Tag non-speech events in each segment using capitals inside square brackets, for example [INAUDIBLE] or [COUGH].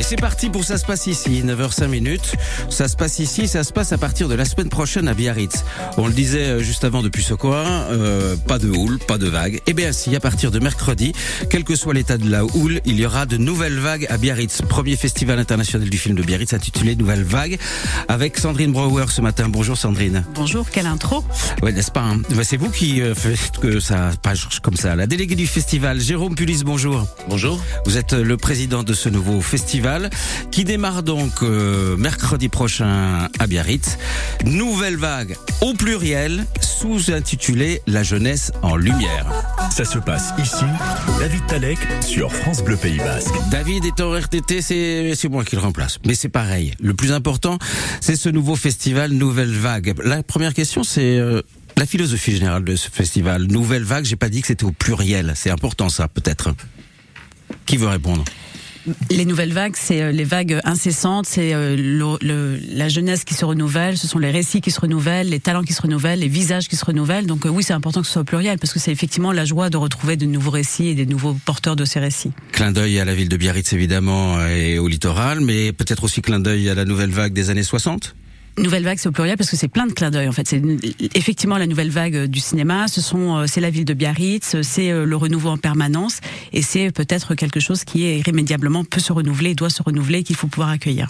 Et c'est parti pour Ça se passe ici, 9h05 minutes. Ça se passe ici, ça se passe à partir de la semaine prochaine à Biarritz. On le disait euh, juste avant depuis ce coin, euh, pas de houle, pas de vagues. Eh bien si, à partir de mercredi, quel que soit l'état de la houle, il y aura de nouvelles vagues à Biarritz. Premier festival international du film de Biarritz intitulé Nouvelles vagues avec Sandrine Brouwer ce matin. Bonjour Sandrine. Bonjour, quelle intro Ouais, n'est-ce pas hein? C'est vous qui euh, faites que ça passe comme ça. La déléguée du festival, Jérôme Pulis, bonjour. Bonjour. Vous êtes le président de ce nouveau festival qui démarre donc euh, mercredi prochain à Biarritz. Nouvelle vague au pluriel, sous-intitulée La jeunesse en lumière. Ça se passe ici, David Talek sur France Bleu Pays Basque. David est en RTT, c'est c'est moi qui le remplace. Mais c'est pareil. Le plus important, c'est ce nouveau festival Nouvelle Vague. La première question, c'est euh, la philosophie générale de ce festival. Nouvelle Vague, j'ai pas dit que c'était au pluriel. C'est important ça, peut-être. Qui veut répondre? Les nouvelles vagues, c'est euh, les vagues incessantes, c'est euh, le- le- la jeunesse qui se renouvelle, ce sont les récits qui se renouvellent, les talents qui se renouvellent, les visages qui se renouvellent. Donc euh, oui, c'est important que ce soit pluriel, parce que c'est effectivement la joie de retrouver de nouveaux récits et des nouveaux porteurs de ces récits. Clin d'œil à la ville de Biarritz évidemment et au littoral, mais peut-être aussi clin d'œil à la nouvelle vague des années 60 Nouvelle vague, c'est au pluriel parce que c'est plein de clins d'œil. En fait, c'est effectivement la nouvelle vague euh, du cinéma. Ce sont, euh, c'est la ville de Biarritz, c'est euh, le renouveau en permanence, et c'est peut-être quelque chose qui est irrémédiablement peut se renouveler, doit se renouveler, qu'il faut pouvoir accueillir.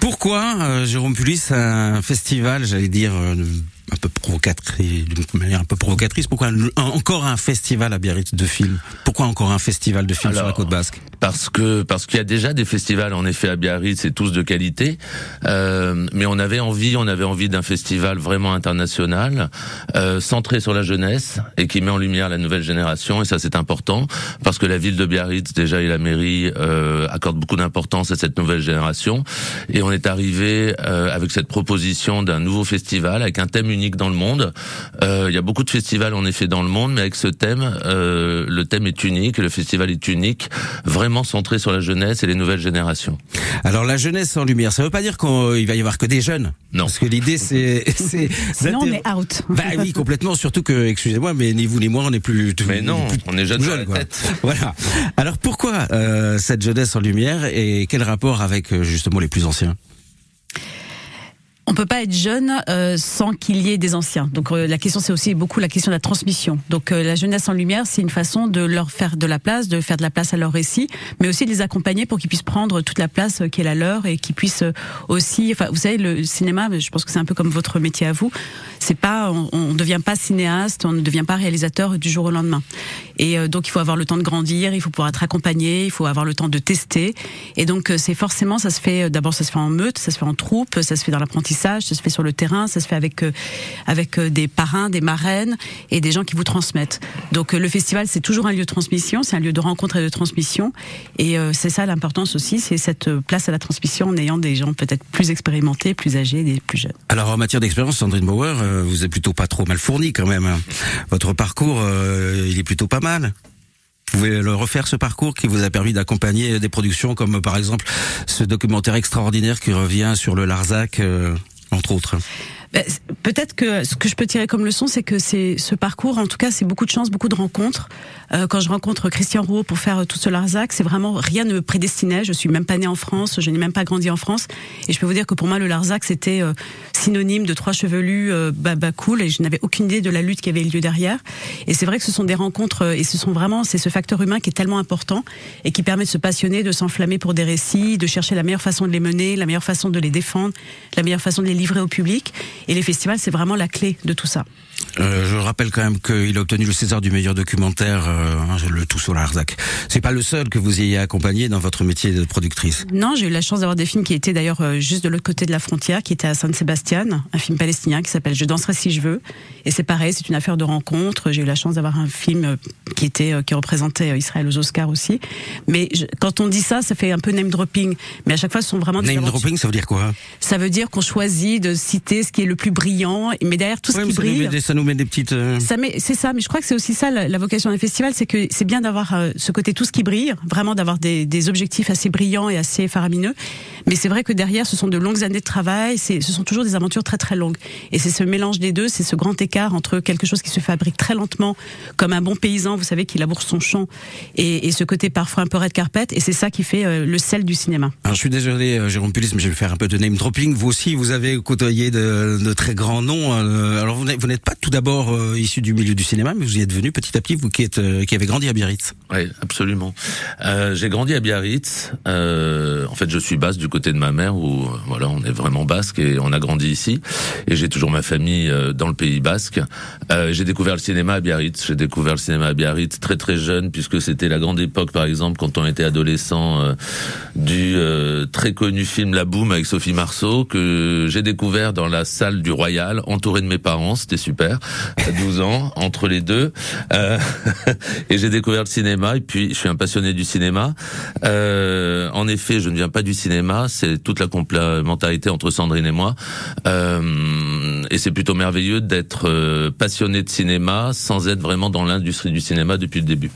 Pourquoi, euh, Jérôme Pulis, un festival, j'allais dire, euh, un peu provocatrice, d'une manière un peu provocatrice, pourquoi un- un- encore un festival à Biarritz de films? Pourquoi encore un festival de films sur la côte basque? Parce que parce qu'il y a déjà des festivals en effet à Biarritz, et tous de qualité. Euh, mais on avait envie, on avait envie d'un festival vraiment international, euh, centré sur la jeunesse et qui met en lumière la nouvelle génération. Et ça c'est important parce que la ville de Biarritz déjà et la mairie euh, accordent beaucoup d'importance à cette nouvelle génération. Et on est arrivé euh, avec cette proposition d'un nouveau festival avec un thème unique dans le monde. Euh, il y a beaucoup de festivals en effet dans le monde, mais avec ce thème, euh, le thème est unique le festival est unique, vraiment centré sur la jeunesse et les nouvelles générations. Alors la jeunesse en lumière, ça veut pas dire qu'il va y avoir que des jeunes. Non. Parce que l'idée c'est... [LAUGHS] c'est Sinon, on est out. Bah oui, complètement. Surtout que, excusez-moi, mais ni vous ni moi, on n'est plus. tout- Mais non, plus on est jeunes quoi. tête. [LAUGHS] Voilà. Alors pourquoi euh, cette jeunesse en lumière et quel rapport avec euh, justement les plus anciens? On peut pas être jeune euh, sans qu'il y ait des anciens. Donc euh, la question c'est aussi beaucoup la question de la transmission. Donc euh, la jeunesse en lumière, c'est une façon de leur faire de la place, de faire de la place à leur récit, mais aussi de les accompagner pour qu'ils puissent prendre toute la place euh, qui est la leur et qu'ils puissent euh, aussi. Enfin, vous savez, le cinéma, je pense que c'est un peu comme votre métier à vous. C'est pas, on, on devient pas cinéaste, on ne devient pas réalisateur du jour au lendemain. Et euh, donc il faut avoir le temps de grandir, il faut pouvoir être accompagné, il faut avoir le temps de tester. Et donc euh, c'est forcément, ça se fait. euh, D'abord, ça se fait en meute, ça se fait en troupe, ça se fait dans l'apprentissage, ça se fait sur le terrain, ça se fait avec avec des parrains, des marraines et des gens qui vous transmettent. Donc le festival, c'est toujours un lieu de transmission, c'est un lieu de rencontre et de transmission. Et c'est ça l'importance aussi, c'est cette place à la transmission en ayant des gens peut-être plus expérimentés, plus âgés, des plus jeunes. Alors en matière d'expérience, Sandrine Bauer, vous êtes plutôt pas trop mal fourni quand même. hein. Votre parcours, il est plutôt pas mal. Vous pouvez le refaire ce parcours qui vous a permis d'accompagner des productions comme par exemple ce documentaire extraordinaire qui revient sur le Larzac, euh, entre autres. Ben, Peut-être que ce que je peux tirer comme leçon, c'est que c'est ce parcours, en tout cas, c'est beaucoup de chance, beaucoup de rencontres. Euh, quand je rencontre Christian Rouault pour faire euh, tout ce Larzac, c'est vraiment rien ne me prédestinait. Je suis même pas née en France, je n'ai même pas grandi en France, et je peux vous dire que pour moi, le Larzac, c'était synonyme de trois chevelus, euh, bah, bah, cool, et je n'avais aucune idée de la lutte qui avait lieu derrière. Et c'est vrai que ce sont des rencontres, euh, et ce sont vraiment, c'est ce facteur humain qui est tellement important et qui permet de se passionner, de s'enflammer pour des récits, de chercher la meilleure façon de les mener, la meilleure façon de les défendre, la meilleure façon de les livrer au public. Et les festivals, c'est vraiment la clé de tout ça. Euh, je rappelle quand même qu'il a obtenu le César du meilleur documentaire, euh, hein, le tout sur Larzac. C'est pas le seul que vous ayez accompagné dans votre métier de productrice. Non, j'ai eu la chance d'avoir des films qui étaient d'ailleurs euh, juste de l'autre côté de la frontière, qui étaient à San Sebastian, un film palestinien qui s'appelle Je danserai si je veux. Et c'est pareil, c'est une affaire de rencontre. J'ai eu la chance d'avoir un film euh, qui était euh, qui représentait euh, Israël aux Oscars aussi. Mais je- quand on dit ça, ça fait un peu name dropping. Mais à chaque fois, ce sont vraiment des Name dropping, ça veut dire quoi? Ça veut dire qu'on choisit de citer ce qui est le plus brillant, mais derrière tout Ouais, ce qui ça, brille. ça nous met des petites. Ça met- c'est ça, mais je crois que c'est aussi ça la, la vocation d'un festival, c'est que c'est bien d'avoir euh, ce côté tout ce qui brille, vraiment d'avoir des, des objectifs assez brillants et assez faramineux. Mais c'est vrai que derrière, ce sont de longues années de travail, c'est, ce sont toujours des aventures très très longues. Et c'est ce mélange des deux, c'est ce grand écart entre quelque chose qui se fabrique très lentement, comme un bon paysan, vous savez, qui laboure son champ, et, et ce côté parfois un peu red carpet. Et c'est ça qui fait euh, le sel du cinéma. Alors je suis désolé, euh, Jérôme Pulis, mais je vais faire un peu de name dropping. Vous aussi, vous avez côtoyé de, de très grands noms. euh, Alors vous n'êtes pas tout d'abord euh, issu du milieu du cinéma, mais vous y êtes venu petit à petit, vous qui êtes euh, qui avez grandi à Biarritz. Oui, absolument. Euh, j'ai grandi à Biarritz. Euh, en fait, je suis basque du côté de ma mère, où voilà, on est vraiment basque et on a grandi ici. Et j'ai toujours ma famille dans le Pays basque. Euh, j'ai découvert le cinéma à Biarritz. J'ai découvert le cinéma à Biarritz très très jeune, puisque c'était la grande époque, par exemple, quand on était adolescent, euh, du euh, très connu film La Boum avec Sophie Marceau, que j'ai découvert dans la salle du Royal, entouré de mes parents. C'était super. À 12 ans, [LAUGHS] entre les deux. Euh, [LAUGHS] et j'ai découvert le cinéma et puis je suis un passionné du cinéma. En effet, je ne viens pas du cinéma, c'est toute la complémentarité entre Sandrine et moi. Et c'est plutôt merveilleux d'être euh, passionné de cinéma sans être vraiment dans l'industrie du cinéma depuis le début.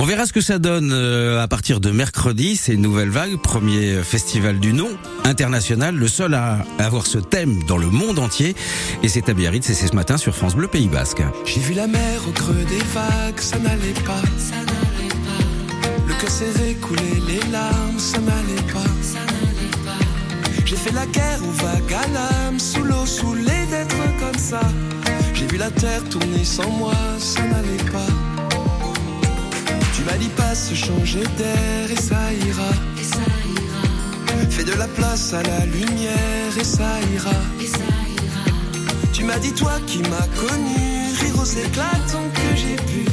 On verra ce que ça donne euh, à partir de mercredi. C'est nouvelle vague, premier festival du nom international, le seul à avoir ce thème dans le monde entier. Et c'est à Biarritz et c'est ce matin sur France Bleu Pays Basque. J'ai vu la mer au creux des vagues, ça n'allait pas. Le cœur serré couler les larmes, ça n'allait pas. J'ai fait la guerre aux vagues à l'âme, sous l'eau, saoulé d'être comme ça. J'ai vu la terre tourner sans moi, ça n'allait pas. Tu m'as dit pas se changer d'air et ça ira. Fais de la place à la lumière et ça ira. Tu m'as dit toi qui m'as connu, rire aux éclatants que j'ai pu.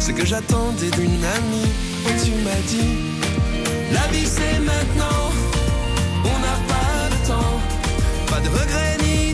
Ce que j'attendais d'une amie, oh tu m'as dit, la vie c'est maintenant, on n'a pas de temps, pas de regrets ni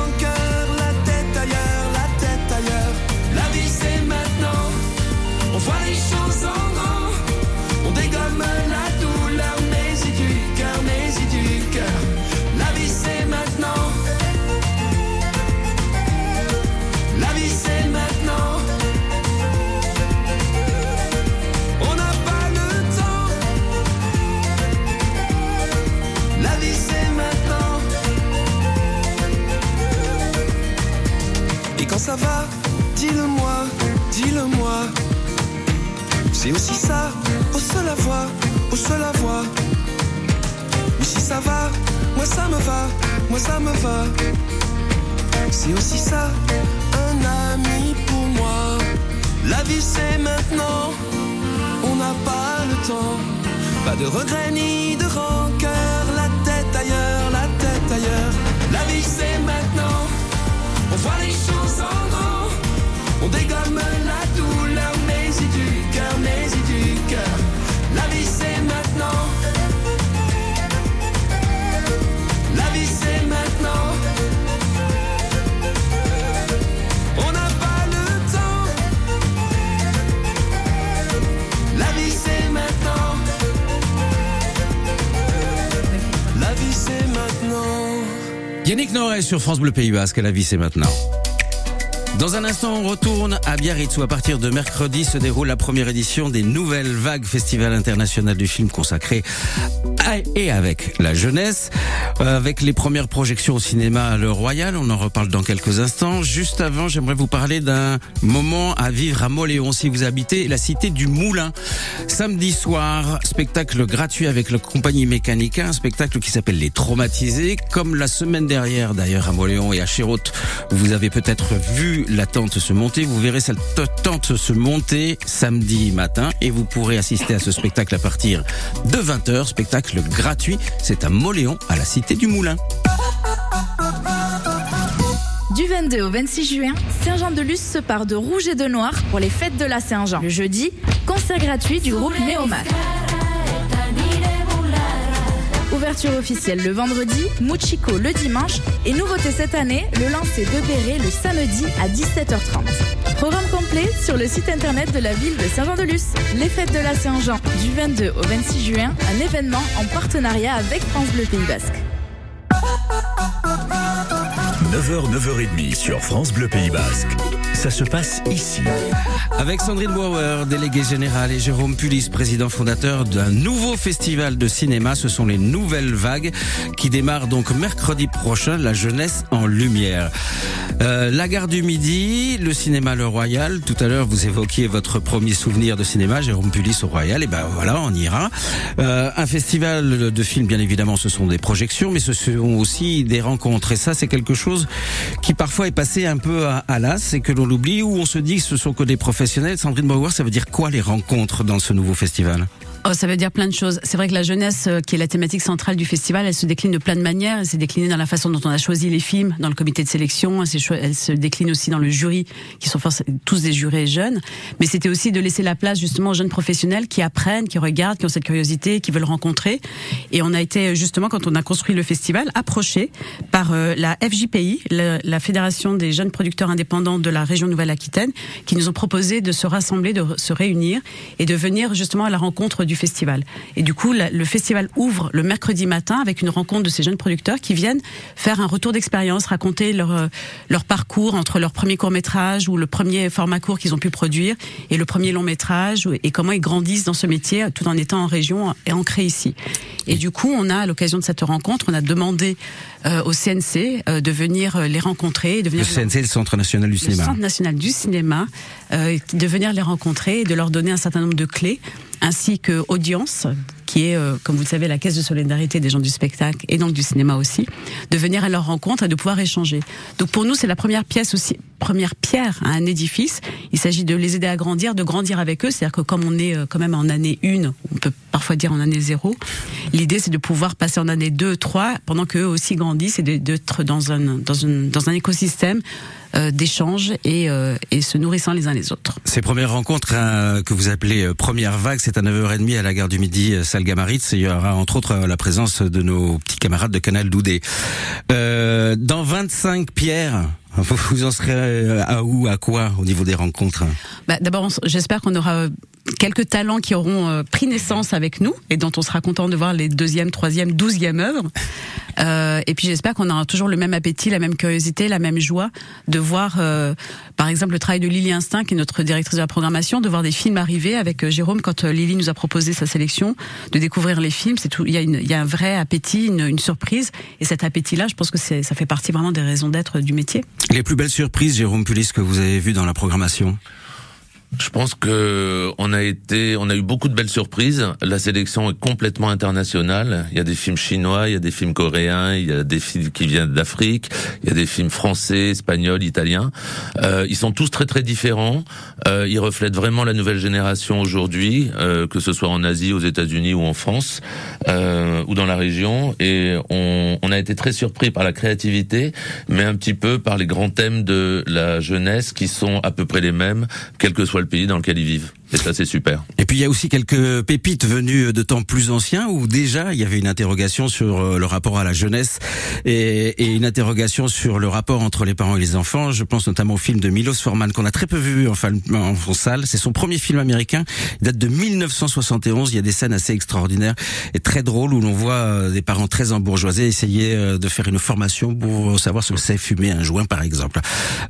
C'est aussi ça, au seul à voir, au seul à voir. Mais si ça va, moi ça me va, moi ça me va. C'est aussi ça, un ami pour moi. La vie c'est maintenant, on n'a pas le temps. Pas de regrets ni de rancœur, la tête ailleurs, la tête ailleurs. La vie c'est maintenant, on voit les choses en grand. On dégomme Yannick Noret sur France Bleu Pays Basque. La vie c'est maintenant. Dans un instant, on retourne à Biarritz où à partir de mercredi se déroule la première édition des Nouvelles Vagues Festival international du film consacré à et avec la jeunesse. Euh, avec les premières projections au cinéma Le Royal, on en reparle dans quelques instants. Juste avant, j'aimerais vous parler d'un moment à vivre à Moléon si vous habitez la cité du Moulin. Samedi soir, spectacle gratuit avec la compagnie Mécanica, un spectacle qui s'appelle Les Traumatisés. Comme la semaine dernière d'ailleurs à Moléon et à Chérotte, vous avez peut-être vu la tente se monter. Vous verrez cette tente se monter samedi matin et vous pourrez assister à ce spectacle à partir de 20h. Spectacle gratuit. C'est à Moléon, à la Cité du Moulin. Du 22 au 26 juin, Saint-Jean-de-Luz se part de rouge et de noir pour les fêtes de la Saint-Jean. Le jeudi, concert gratuit du groupe Néomar. Ouverture officielle le vendredi, Muchiko le dimanche et nouveauté cette année, le lancer de Béret le samedi à 17h30. Programme complet sur le site internet de la ville de Saint-Jean-de-Luz. Les fêtes de la Saint-Jean du 22 au 26 juin, un événement en partenariat avec France Bleu Pays Basque. 9h, 9h30 sur France Bleu Pays Basque. Ça se passe ici. Avec Sandrine Bauer, déléguée générale, et Jérôme Pulis, président fondateur d'un nouveau festival de cinéma. Ce sont les Nouvelles Vagues qui démarrent donc mercredi prochain, la jeunesse en lumière. Euh, la gare du Midi, le cinéma Le Royal. Tout à l'heure, vous évoquiez votre premier souvenir de cinéma, Jérôme Pulis au Royal. Et ben voilà, on ira. Euh, un festival de films, bien évidemment, ce sont des projections, mais ce sont aussi des rencontres. Et ça, c'est quelque chose qui parfois est passé un peu à, à l'as, que l'on l'oublie ou on se dit que ce sont que des professionnels. Sandrine Bauer, ça veut dire quoi les rencontres dans ce nouveau festival? Oh, ça veut dire plein de choses. C'est vrai que la jeunesse, euh, qui est la thématique centrale du festival, elle se décline de plein de manières. Elle s'est déclinée dans la façon dont on a choisi les films, dans le comité de sélection. Elle, se décline aussi dans le jury, qui sont tous des jurés jeunes. Mais c'était aussi de laisser la place justement aux jeunes professionnels qui apprennent, qui regardent, qui ont cette curiosité, qui veulent rencontrer. Et on a été justement, quand on a construit le festival, approché par euh, la FJPI, la, la Fédération des jeunes producteurs indépendants de la région Nouvelle-Aquitaine, qui nous ont proposé de se rassembler, de se réunir et de venir justement à la rencontre du festival. Et du coup, le festival ouvre le mercredi matin avec une rencontre de ces jeunes producteurs qui viennent faire un retour d'expérience, raconter leur, euh, leur parcours entre leur premier court métrage ou le premier format court qu'ils ont pu produire et le premier long métrage et comment ils grandissent dans ce métier tout en étant en région et ancrés ici. Et du coup, on a à l'occasion de cette rencontre, on a demandé au CNC euh, de venir les rencontrer. De venir le CNC, le Centre national du cinéma. Le Centre national du cinéma, euh, de venir les rencontrer et de leur donner un certain nombre de clés ainsi que Audience, qui est, euh, comme vous le savez, la caisse de solidarité des gens du spectacle et donc du cinéma aussi, de venir à leur rencontre et de pouvoir échanger. Donc pour nous, c'est la première pièce aussi, première pierre à un édifice. Il s'agit de les aider à grandir, de grandir avec eux. C'est-à-dire que comme on est euh, quand même en année 1, on peut parfois dire en année 0, l'idée c'est de pouvoir passer en année 2, 3, pendant qu'eux aussi grandissent et d'être dans un, dans, un, dans un écosystème euh, d'échanges et, euh, et se nourrissant les uns les autres. Ces premières rencontres hein, que vous appelez euh, première vague, c'est à 9h30 à la gare du Midi, salle Gamaritz. Il y aura entre autres la présence de nos petits camarades de Canal Doudé. dans 25 pierres, vous en serez à où, à quoi au niveau des rencontres? Bah, D'abord, j'espère qu'on aura quelques talents qui auront euh, pris naissance avec nous et dont on sera content de voir les deuxième, troisième, douzième œuvres. Euh, et puis j'espère qu'on aura toujours le même appétit, la même curiosité, la même joie de voir, euh, par exemple, le travail de Lily Instinct, qui est notre directrice de la programmation, de voir des films arriver avec Jérôme quand Lily nous a proposé sa sélection, de découvrir les films. C'est tout. Il y a, un vrai appétit, une, une surprise, et cet appétit-là, je pense que ça fait partie vraiment des raisons d'être du métier. Les plus belles surprises, Jérôme Pulis, que vous avez vues dans la programmation? Je pense que on a été, on a eu beaucoup de belles surprises. La sélection est complètement internationale. Il y a des films chinois, il y a des films coréens, il y a des films qui viennent d'Afrique, il y a des films français, espagnols, italiens. Euh, ils sont tous très très différents. Euh, ils reflètent vraiment la nouvelle génération aujourd'hui, euh, que ce soit en Asie, aux États-Unis ou en France euh, ou dans la région. Et on, on a été très surpris par la créativité, mais un petit peu par les grands thèmes de la jeunesse qui sont à peu près les mêmes, quel que soit le pays dans lequel ils vivent. Et ça, c'est super. Et puis il y a aussi quelques pépites venues de temps plus anciens où déjà il y avait une interrogation sur euh, le rapport à la jeunesse et, une interrogation sur le rapport entre les parents et les enfants. Je pense notamment au film de Milos Forman qu'on a très peu vu en, en, en salle. C'est son premier film américain. Il date de 1971. Il y a des scènes assez extraordinaires et très drôles où l'on voit euh, des parents très embourgeoisés essayer euh, de faire une formation pour savoir ce que c'est fumer un joint par exemple.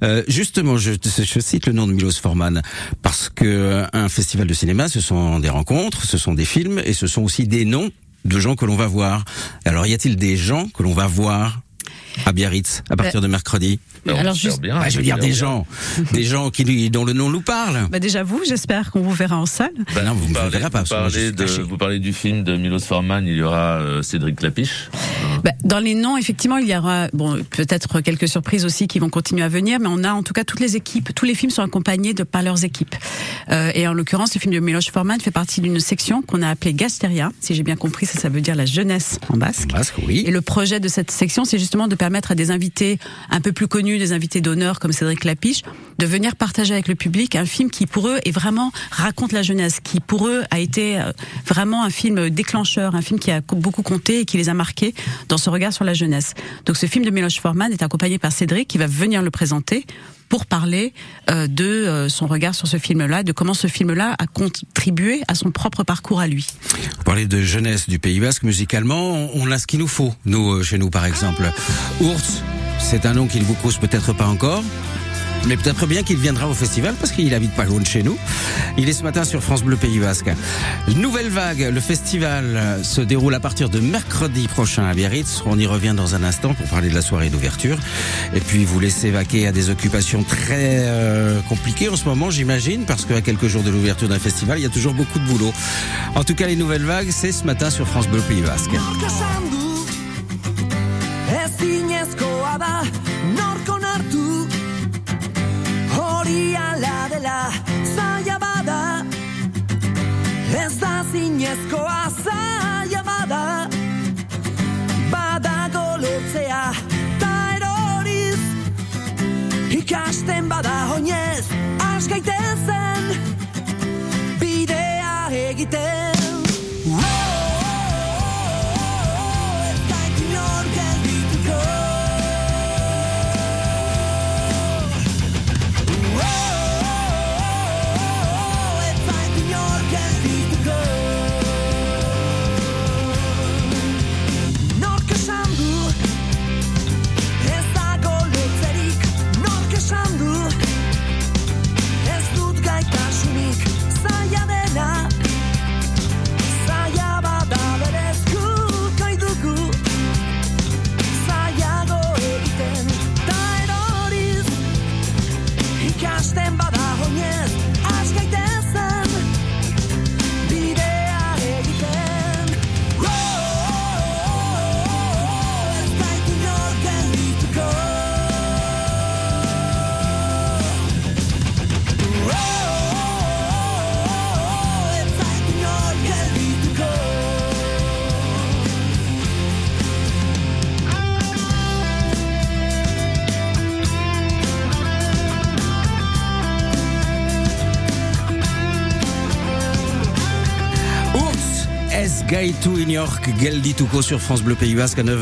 Euh, justement, je, je, cite le nom de Milos Forman parce que un festival de cinéma, ce sont des rencontres, ce sont des films et ce sont aussi des noms de gens que l'on va voir. Alors, y a-t-il des gens que l'on va voir à Biarritz à partir de mercredi? Alors juste, bien, bah, je veux dire des gens, des gens qui dont le nom nous parle. Bah déjà vous, j'espère qu'on vous verra en salle. Bah non, vous ne me verrez pas. Vous parlez, de, vous parlez du film de Milos Forman, il y aura euh, Cédric Clapiche. Bah, dans les noms, effectivement, il y aura bon peut-être quelques surprises aussi qui vont continuer à venir, mais on a en tout cas toutes les équipes, tous les films sont accompagnés de par leurs équipes. Euh, et en l'occurrence, le film de Milos Forman fait partie d'une section qu'on a appelée Gasteria. Si j'ai bien compris, ça, ça veut dire la jeunesse en basque. En basque, oui. Et le projet de cette section, c'est justement de permettre à des invités un peu plus connus, des invités d'honneur comme Cédric Lapiche, de venir partager avec le public un film qui pour eux est vraiment raconte la jeunesse, qui pour eux a été euh, vraiment un film déclencheur, un film qui a beaucoup compté et qui les a marqués dans ce regard sur la jeunesse. Donc ce film de Miloš Forman est accompagné par Cédric qui va venir le présenter pour parler euh, de euh, son regard sur ce film-là, de comment ce film-là a contribué à son propre parcours à lui. Vous parlez de jeunesse du Pays Basque musicalement, on a ce qu'il nous faut, nous, chez nous par exemple. Ours, c'est un nom qui ne vous cause peut-être pas encore. Mais peut-être bien qu'il viendra au festival parce qu'il habite pas loin de chez nous. Il est ce matin sur France Bleu Pays Basque. Nouvelle vague, le festival se déroule à partir de mercredi prochain à Biarritz. On y revient dans un instant pour parler de la soirée d'ouverture. Et puis vous laissez vaquer à des occupations très euh, compliquées en ce moment, j'imagine, parce qu'à quelques jours de l'ouverture d'un festival, il y a toujours beaucoup de boulot. En tout cas, les nouvelles vagues, c'est ce matin sur France Bleu Pays Basque. Ezinezkoa da norko nartu hori ala dela zaila bada. Ez da zinezkoa zaila bada. Badago lortzea ta eroriz. Ikasten bada oinez askaitezen bidea egiten Gaitu New York, Geldituko sur France Bleu Pays Basque à 9